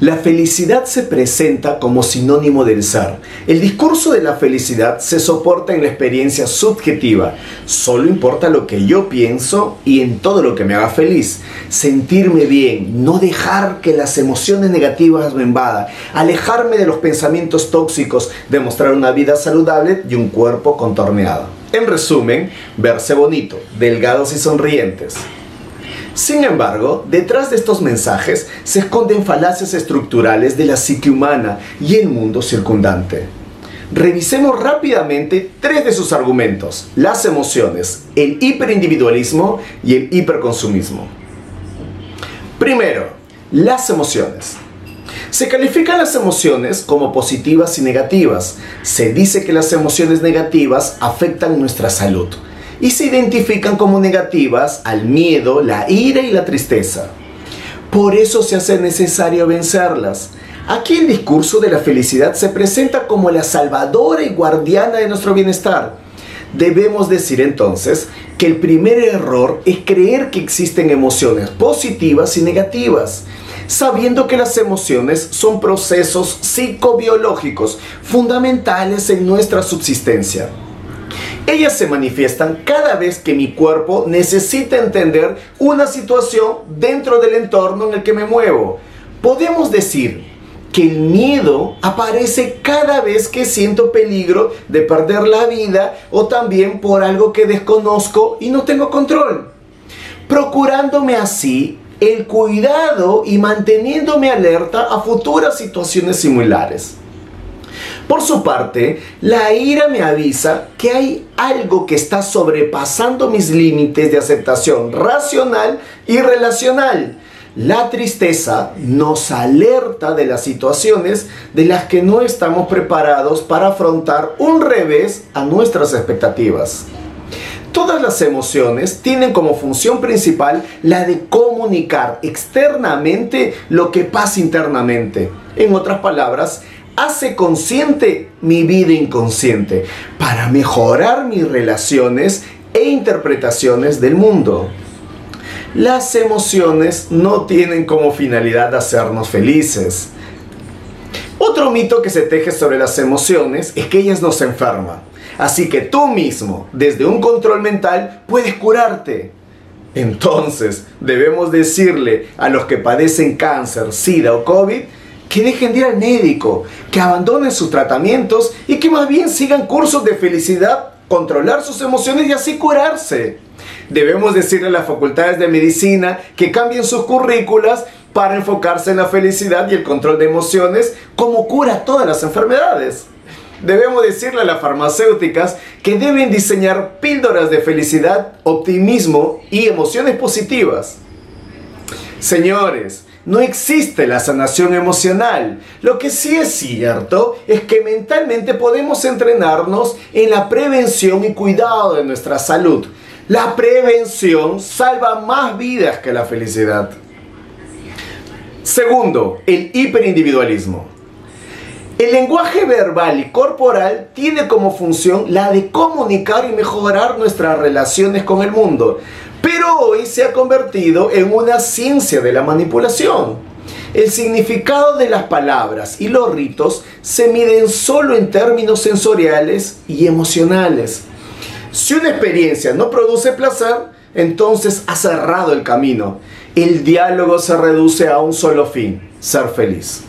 La felicidad se presenta como sinónimo del ser. El discurso de la felicidad se soporta en la experiencia subjetiva. Solo importa lo que yo pienso y en todo lo que me haga feliz. Sentirme bien, no dejar que las emociones negativas me invadan, alejarme de los pensamientos tóxicos, demostrar una vida saludable y un cuerpo contorneado. En resumen, verse bonito, delgados y sonrientes. Sin embargo, detrás de estos mensajes se esconden falacias estructurales de la psique humana y el mundo circundante. Revisemos rápidamente tres de sus argumentos, las emociones, el hiperindividualismo y el hiperconsumismo. Primero, las emociones. Se califican las emociones como positivas y negativas. Se dice que las emociones negativas afectan nuestra salud y se identifican como negativas al miedo, la ira y la tristeza. Por eso se hace necesario vencerlas. Aquí el discurso de la felicidad se presenta como la salvadora y guardiana de nuestro bienestar. Debemos decir entonces que el primer error es creer que existen emociones positivas y negativas, sabiendo que las emociones son procesos psicobiológicos fundamentales en nuestra subsistencia. Ellas se manifiestan cada vez que mi cuerpo necesita entender una situación dentro del entorno en el que me muevo. Podemos decir que el miedo aparece cada vez que siento peligro de perder la vida o también por algo que desconozco y no tengo control. Procurándome así el cuidado y manteniéndome alerta a futuras situaciones similares. Por su parte, la ira me avisa que hay algo que está sobrepasando mis límites de aceptación racional y relacional. La tristeza nos alerta de las situaciones de las que no estamos preparados para afrontar un revés a nuestras expectativas. Todas las emociones tienen como función principal la de comunicar externamente lo que pasa internamente. En otras palabras, hace consciente mi vida inconsciente para mejorar mis relaciones e interpretaciones del mundo. Las emociones no tienen como finalidad hacernos felices. Otro mito que se teje sobre las emociones es que ellas nos enferman. Así que tú mismo, desde un control mental, puedes curarte. Entonces, debemos decirle a los que padecen cáncer, sida o COVID que dejen de ir al médico, que abandonen sus tratamientos y que más bien sigan cursos de felicidad, controlar sus emociones y así curarse. Debemos decirle a las facultades de medicina que cambien sus currículas para enfocarse en la felicidad y el control de emociones como cura todas las enfermedades. Debemos decirle a las farmacéuticas que deben diseñar píldoras de felicidad, optimismo y emociones positivas. Señores, no existe la sanación emocional. Lo que sí es cierto es que mentalmente podemos entrenarnos en la prevención y cuidado de nuestra salud. La prevención salva más vidas que la felicidad. Segundo, el hiperindividualismo. El lenguaje verbal y corporal tiene como función la de comunicar y mejorar nuestras relaciones con el mundo pero hoy se ha convertido en una ciencia de la manipulación. El significado de las palabras y los ritos se miden solo en términos sensoriales y emocionales. Si una experiencia no produce placer, entonces ha cerrado el camino. El diálogo se reduce a un solo fin, ser feliz.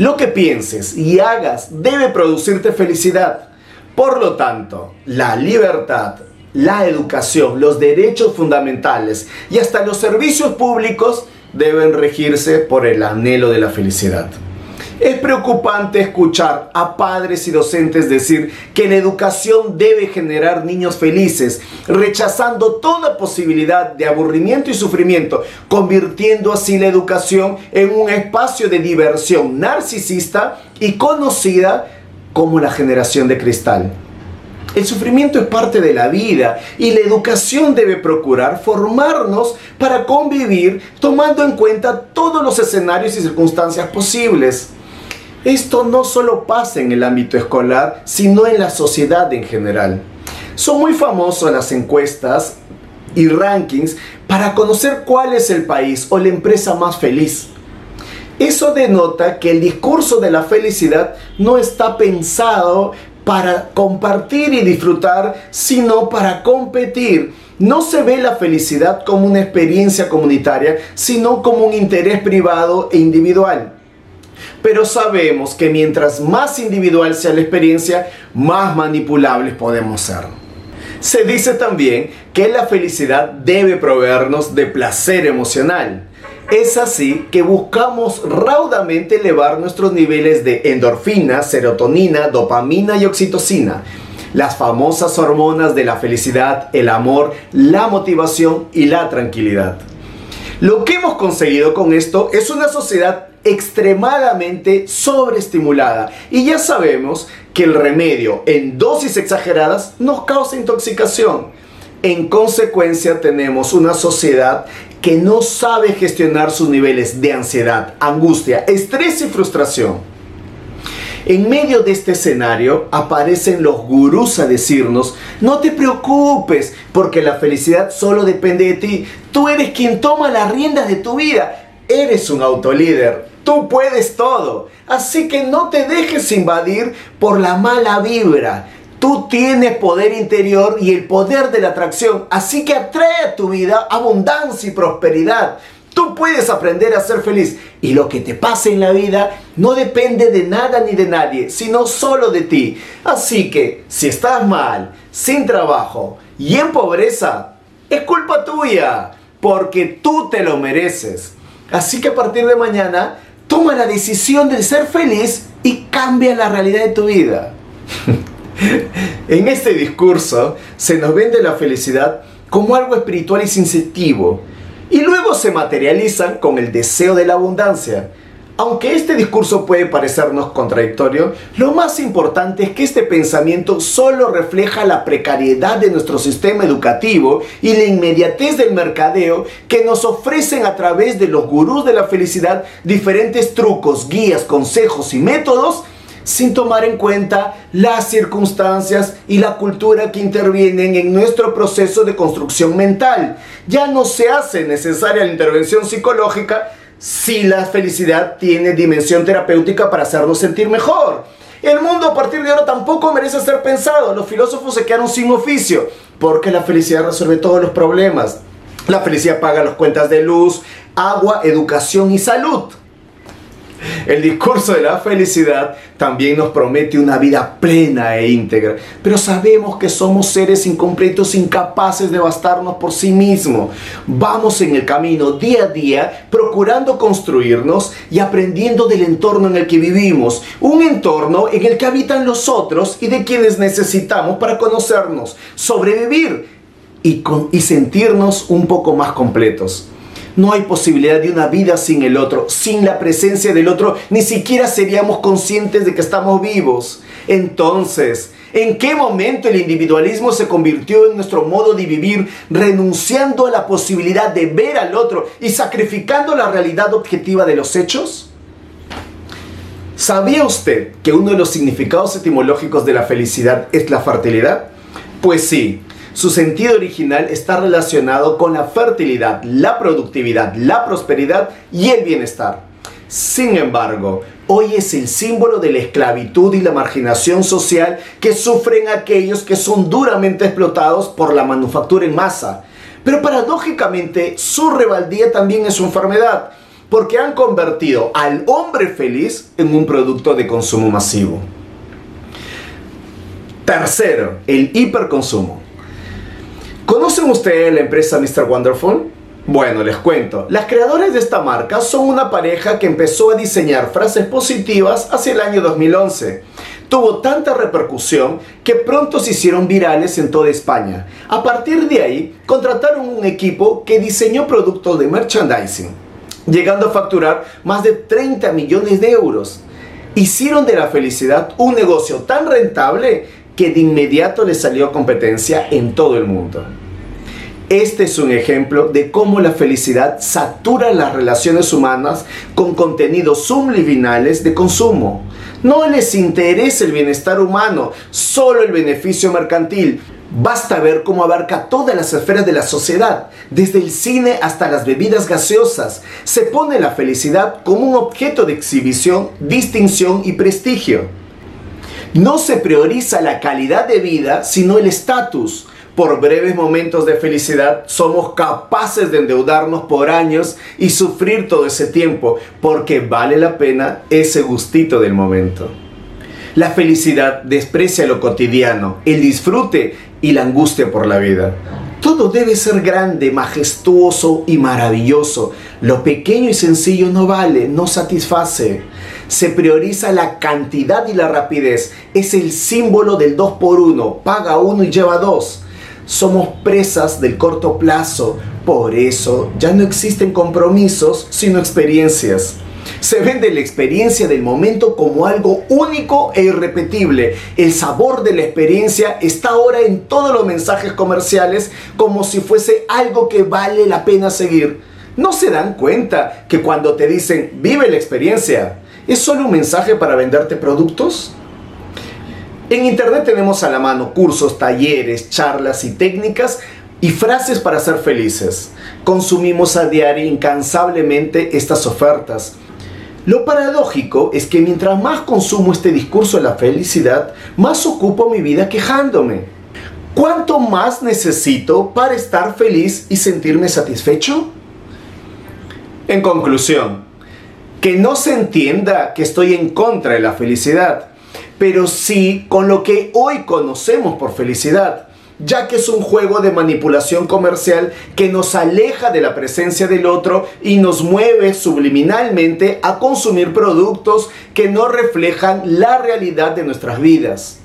Lo que pienses y hagas debe producirte felicidad. Por lo tanto, la libertad, la educación, los derechos fundamentales y hasta los servicios públicos deben regirse por el anhelo de la felicidad. Es preocupante escuchar a padres y docentes decir que la educación debe generar niños felices, rechazando toda posibilidad de aburrimiento y sufrimiento, convirtiendo así la educación en un espacio de diversión narcisista y conocida como la generación de cristal. El sufrimiento es parte de la vida y la educación debe procurar formarnos para convivir tomando en cuenta todos los escenarios y circunstancias posibles. Esto no solo pasa en el ámbito escolar, sino en la sociedad en general. Son muy famosas las encuestas y rankings para conocer cuál es el país o la empresa más feliz. Eso denota que el discurso de la felicidad no está pensado para compartir y disfrutar, sino para competir. No se ve la felicidad como una experiencia comunitaria, sino como un interés privado e individual. Pero sabemos que mientras más individual sea la experiencia, más manipulables podemos ser. Se dice también que la felicidad debe proveernos de placer emocional. Es así que buscamos raudamente elevar nuestros niveles de endorfina, serotonina, dopamina y oxitocina, las famosas hormonas de la felicidad, el amor, la motivación y la tranquilidad. Lo que hemos conseguido con esto es una sociedad extremadamente sobreestimulada y ya sabemos que el remedio en dosis exageradas nos causa intoxicación. En consecuencia tenemos una sociedad que no sabe gestionar sus niveles de ansiedad, angustia, estrés y frustración. En medio de este escenario aparecen los gurús a decirnos, no te preocupes, porque la felicidad solo depende de ti. Tú eres quien toma las riendas de tu vida. Eres un autolíder. Tú puedes todo. Así que no te dejes invadir por la mala vibra. Tú tienes poder interior y el poder de la atracción. Así que atrae a tu vida abundancia y prosperidad. Tú puedes aprender a ser feliz y lo que te pase en la vida no depende de nada ni de nadie, sino solo de ti. Así que si estás mal, sin trabajo y en pobreza, es culpa tuya, porque tú te lo mereces. Así que a partir de mañana Toma la decisión de ser feliz y cambia la realidad de tu vida. en este discurso se nos vende la felicidad como algo espiritual y sensitivo y luego se materializan con el deseo de la abundancia. Aunque este discurso puede parecernos contradictorio, lo más importante es que este pensamiento solo refleja la precariedad de nuestro sistema educativo y la inmediatez del mercadeo que nos ofrecen a través de los gurús de la felicidad diferentes trucos, guías, consejos y métodos sin tomar en cuenta las circunstancias y la cultura que intervienen en nuestro proceso de construcción mental. Ya no se hace necesaria la intervención psicológica, si la felicidad tiene dimensión terapéutica para hacernos sentir mejor. El mundo a partir de ahora tampoco merece ser pensado. Los filósofos se quedaron sin oficio porque la felicidad resuelve todos los problemas. La felicidad paga las cuentas de luz, agua, educación y salud. El discurso de la felicidad también nos promete una vida plena e íntegra, pero sabemos que somos seres incompletos, incapaces de bastarnos por sí mismos. Vamos en el camino día a día procurando construirnos y aprendiendo del entorno en el que vivimos, un entorno en el que habitan los otros y de quienes necesitamos para conocernos, sobrevivir y, y sentirnos un poco más completos. No hay posibilidad de una vida sin el otro. Sin la presencia del otro, ni siquiera seríamos conscientes de que estamos vivos. Entonces, ¿en qué momento el individualismo se convirtió en nuestro modo de vivir, renunciando a la posibilidad de ver al otro y sacrificando la realidad objetiva de los hechos? ¿Sabía usted que uno de los significados etimológicos de la felicidad es la fertilidad? Pues sí, su sentido original está relacionado con la fertilidad, la productividad, la prosperidad y el bienestar. Sin embargo, hoy es el símbolo de la esclavitud y la marginación social que sufren aquellos que son duramente explotados por la manufactura en masa. Pero paradójicamente, su rebeldía también es su enfermedad, porque han convertido al hombre feliz en un producto de consumo masivo. Tercero, el hiperconsumo. ¿Conocen ustedes la empresa Mr. Wonderful? Bueno, les cuento. Las creadores de esta marca son una pareja que empezó a diseñar frases positivas hacia el año 2011. Tuvo tanta repercusión que pronto se hicieron virales en toda España. A partir de ahí, contrataron un equipo que diseñó productos de merchandising, llegando a facturar más de 30 millones de euros. Hicieron de la felicidad un negocio tan rentable que de inmediato le salió competencia en todo el mundo. Este es un ejemplo de cómo la felicidad satura las relaciones humanas con contenidos subliminales de consumo. No les interesa el bienestar humano, solo el beneficio mercantil. Basta ver cómo abarca todas las esferas de la sociedad, desde el cine hasta las bebidas gaseosas. Se pone la felicidad como un objeto de exhibición, distinción y prestigio. No se prioriza la calidad de vida, sino el estatus. Por breves momentos de felicidad somos capaces de endeudarnos por años y sufrir todo ese tiempo, porque vale la pena ese gustito del momento. La felicidad desprecia lo cotidiano, el disfrute y la angustia por la vida. Todo debe ser grande, majestuoso y maravilloso. Lo pequeño y sencillo no vale, no satisface. Se prioriza la cantidad y la rapidez. Es el símbolo del 2 por 1 Paga uno y lleva dos. Somos presas del corto plazo. Por eso ya no existen compromisos, sino experiencias. Se vende la experiencia del momento como algo único e irrepetible. El sabor de la experiencia está ahora en todos los mensajes comerciales como si fuese algo que vale la pena seguir. ¿No se dan cuenta que cuando te dicen vive la experiencia, es solo un mensaje para venderte productos? En Internet tenemos a la mano cursos, talleres, charlas y técnicas y frases para ser felices. Consumimos a diario incansablemente estas ofertas. Lo paradójico es que mientras más consumo este discurso de la felicidad, más ocupo mi vida quejándome. ¿Cuánto más necesito para estar feliz y sentirme satisfecho? En conclusión, que no se entienda que estoy en contra de la felicidad, pero sí con lo que hoy conocemos por felicidad ya que es un juego de manipulación comercial que nos aleja de la presencia del otro y nos mueve subliminalmente a consumir productos que no reflejan la realidad de nuestras vidas.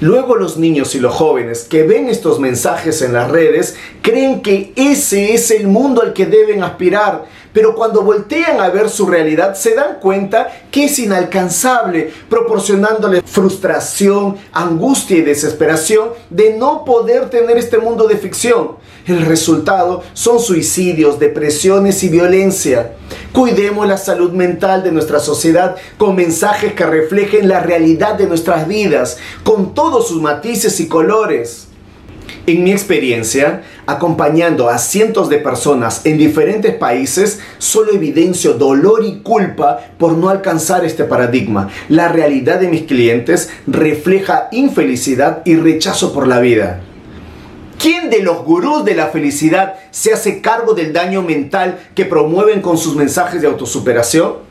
Luego los niños y los jóvenes que ven estos mensajes en las redes creen que ese es el mundo al que deben aspirar pero cuando voltean a ver su realidad se dan cuenta que es inalcanzable, proporcionándole frustración, angustia y desesperación de no poder tener este mundo de ficción. El resultado son suicidios, depresiones y violencia. Cuidemos la salud mental de nuestra sociedad con mensajes que reflejen la realidad de nuestras vidas, con todos sus matices y colores. En mi experiencia, acompañando a cientos de personas en diferentes países, solo evidencio dolor y culpa por no alcanzar este paradigma. La realidad de mis clientes refleja infelicidad y rechazo por la vida. ¿Quién de los gurús de la felicidad se hace cargo del daño mental que promueven con sus mensajes de autosuperación?